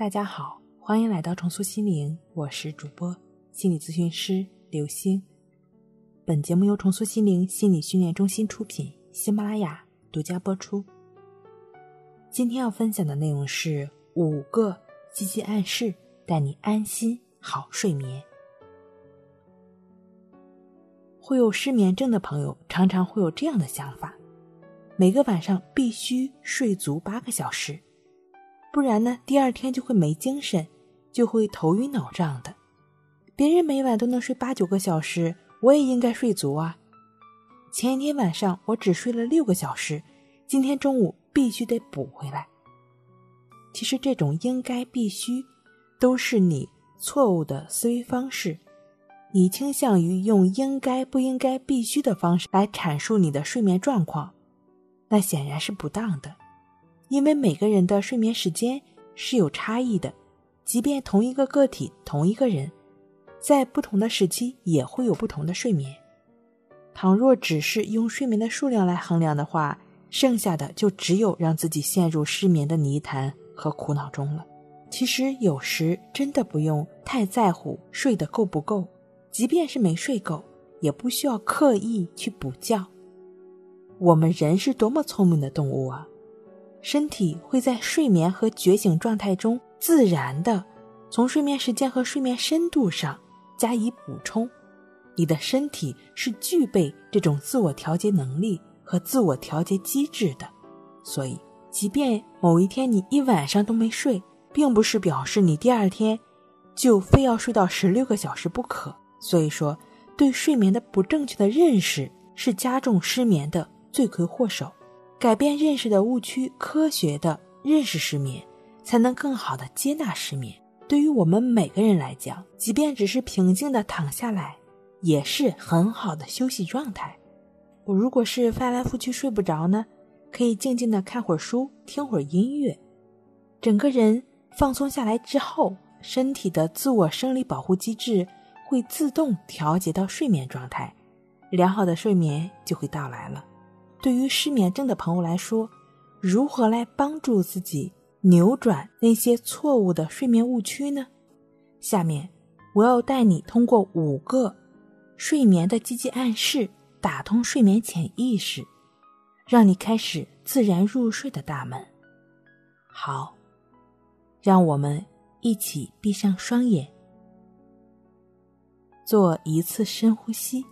大家好，欢迎来到重塑心灵，我是主播心理咨询师刘星。本节目由重塑心灵心理训练中心出品，喜马拉雅独家播出。今天要分享的内容是五个积极暗示，带你安心好睡眠。会有失眠症的朋友常常会有这样的想法：每个晚上必须睡足八个小时。不然呢，第二天就会没精神，就会头晕脑胀的。别人每晚都能睡八九个小时，我也应该睡足啊。前一天晚上我只睡了六个小时，今天中午必须得补回来。其实这种应该必须，都是你错误的思维方式。你倾向于用应该不应该必须的方式来阐述你的睡眠状况，那显然是不当的。因为每个人的睡眠时间是有差异的，即便同一个个体、同一个人，在不同的时期也会有不同的睡眠。倘若只是用睡眠的数量来衡量的话，剩下的就只有让自己陷入失眠的泥潭和苦恼中了。其实有时真的不用太在乎睡得够不够，即便是没睡够，也不需要刻意去补觉。我们人是多么聪明的动物啊！身体会在睡眠和觉醒状态中自然的从睡眠时间和睡眠深度上加以补充。你的身体是具备这种自我调节能力和自我调节机制的，所以，即便某一天你一晚上都没睡，并不是表示你第二天就非要睡到十六个小时不可。所以说，对睡眠的不正确的认识是加重失眠的罪魁祸首。改变认识的误区，科学的认识失眠，才能更好的接纳失眠。对于我们每个人来讲，即便只是平静的躺下来，也是很好的休息状态。我如果是翻来覆去睡不着呢，可以静静的看会儿书，听会儿音乐，整个人放松下来之后，身体的自我生理保护机制会自动调节到睡眠状态，良好的睡眠就会到来了。对于失眠症的朋友来说，如何来帮助自己扭转那些错误的睡眠误区呢？下面我要带你通过五个睡眠的积极暗示，打通睡眠潜意识，让你开始自然入睡的大门。好，让我们一起闭上双眼，做一次深呼吸，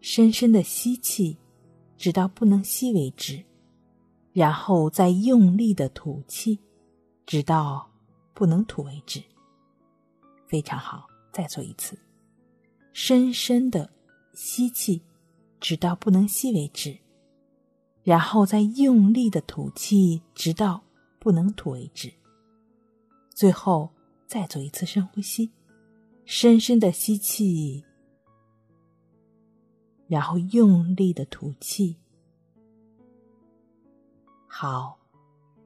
深深的吸气。直到不能吸为止，然后再用力的吐气，直到不能吐为止。非常好，再做一次，深深的吸气，直到不能吸为止，然后再用力的吐气，直到不能吐为止。最后再做一次深呼吸，深深的吸气。然后用力的吐气。好，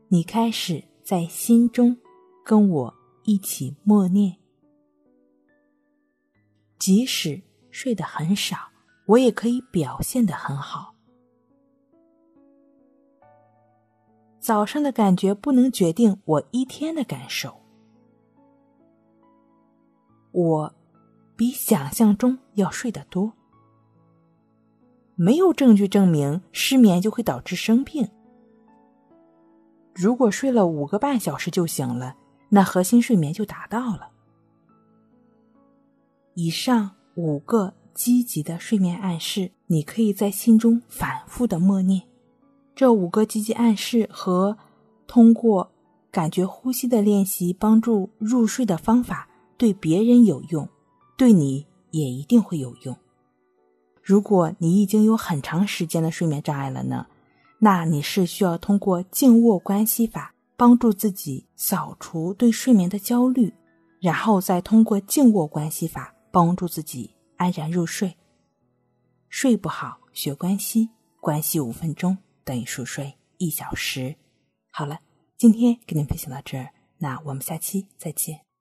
你开始在心中跟我一起默念。即使睡得很少，我也可以表现的很好。早上的感觉不能决定我一天的感受。我比想象中要睡得多。没有证据证明失眠就会导致生病。如果睡了五个半小时就醒了，那核心睡眠就达到了。以上五个积极的睡眠暗示，你可以在心中反复的默念。这五个积极暗示和通过感觉呼吸的练习帮助入睡的方法，对别人有用，对你也一定会有用。如果你已经有很长时间的睡眠障碍了呢，那你是需要通过静卧关系法帮助自己扫除对睡眠的焦虑，然后再通过静卧关系法帮助自己安然入睡。睡不好学关系，关系五分钟等于熟睡一小时。好了，今天跟您分享到这儿，那我们下期再见。